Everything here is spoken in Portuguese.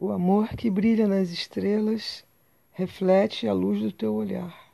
O amor que brilha nas estrelas reflete a luz do teu olhar.